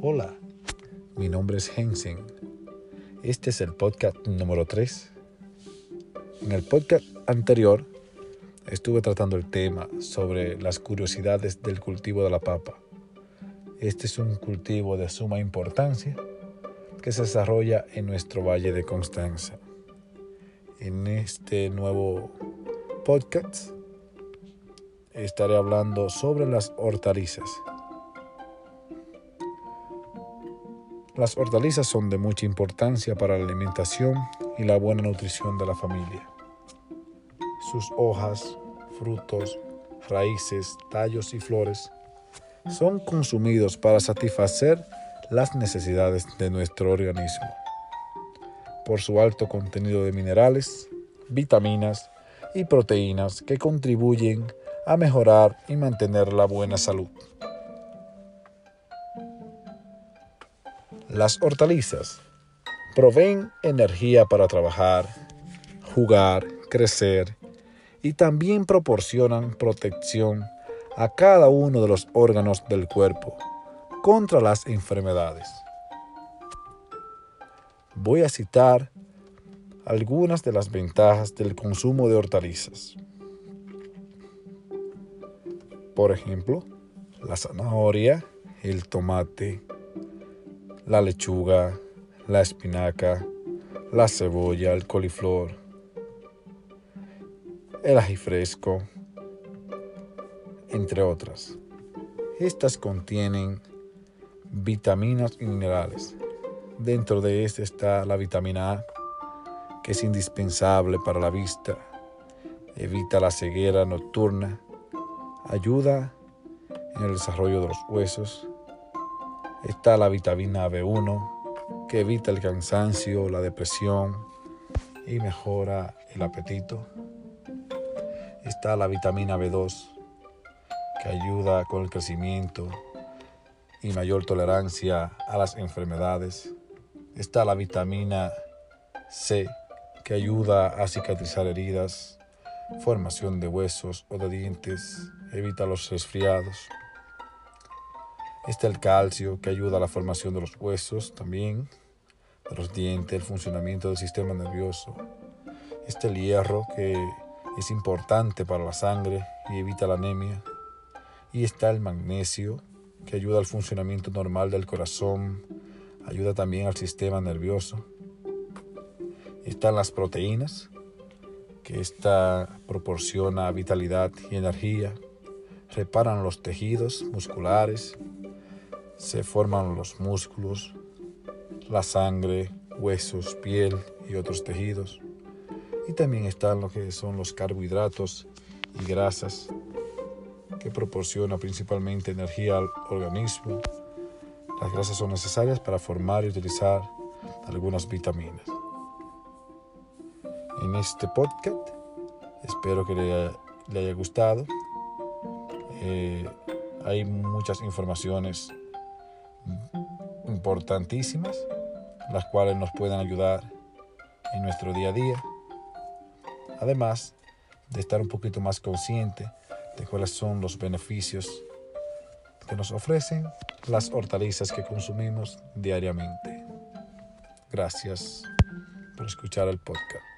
Hola, mi nombre es Hensen. Este es el podcast número 3. En el podcast anterior estuve tratando el tema sobre las curiosidades del cultivo de la papa. Este es un cultivo de suma importancia que se desarrolla en nuestro Valle de Constanza. En este nuevo podcast estaré hablando sobre las hortalizas. Las hortalizas son de mucha importancia para la alimentación y la buena nutrición de la familia. Sus hojas, frutos, raíces, tallos y flores son consumidos para satisfacer las necesidades de nuestro organismo. Por su alto contenido de minerales, vitaminas y proteínas que contribuyen a mejorar y mantener la buena salud. Las hortalizas proveen energía para trabajar, jugar, crecer y también proporcionan protección a cada uno de los órganos del cuerpo contra las enfermedades. Voy a citar algunas de las ventajas del consumo de hortalizas. Por ejemplo, la zanahoria, el tomate, la lechuga, la espinaca, la cebolla, el coliflor, el ají fresco, entre otras. Estas contienen vitaminas y minerales. Dentro de este está la vitamina A, que es indispensable para la vista, evita la ceguera nocturna, ayuda en el desarrollo de los huesos, Está la vitamina B1 que evita el cansancio, la depresión y mejora el apetito. Está la vitamina B2 que ayuda con el crecimiento y mayor tolerancia a las enfermedades. Está la vitamina C que ayuda a cicatrizar heridas, formación de huesos o de dientes, evita los resfriados. Está el calcio que ayuda a la formación de los huesos también, de los dientes, el funcionamiento del sistema nervioso. Está el hierro que es importante para la sangre y evita la anemia. Y está el magnesio que ayuda al funcionamiento normal del corazón, ayuda también al sistema nervioso. Están las proteínas, que esta proporciona vitalidad y energía, reparan los tejidos musculares se forman los músculos, la sangre, huesos, piel y otros tejidos. Y también están lo que son los carbohidratos y grasas que proporcionan principalmente energía al organismo. Las grasas son necesarias para formar y utilizar algunas vitaminas. En este podcast espero que le, haya gustado. Eh, hay muchas informaciones importantísimas, las cuales nos pueden ayudar en nuestro día a día. Además de estar un poquito más consciente de cuáles son los beneficios que nos ofrecen las hortalizas que consumimos diariamente. Gracias por escuchar el podcast.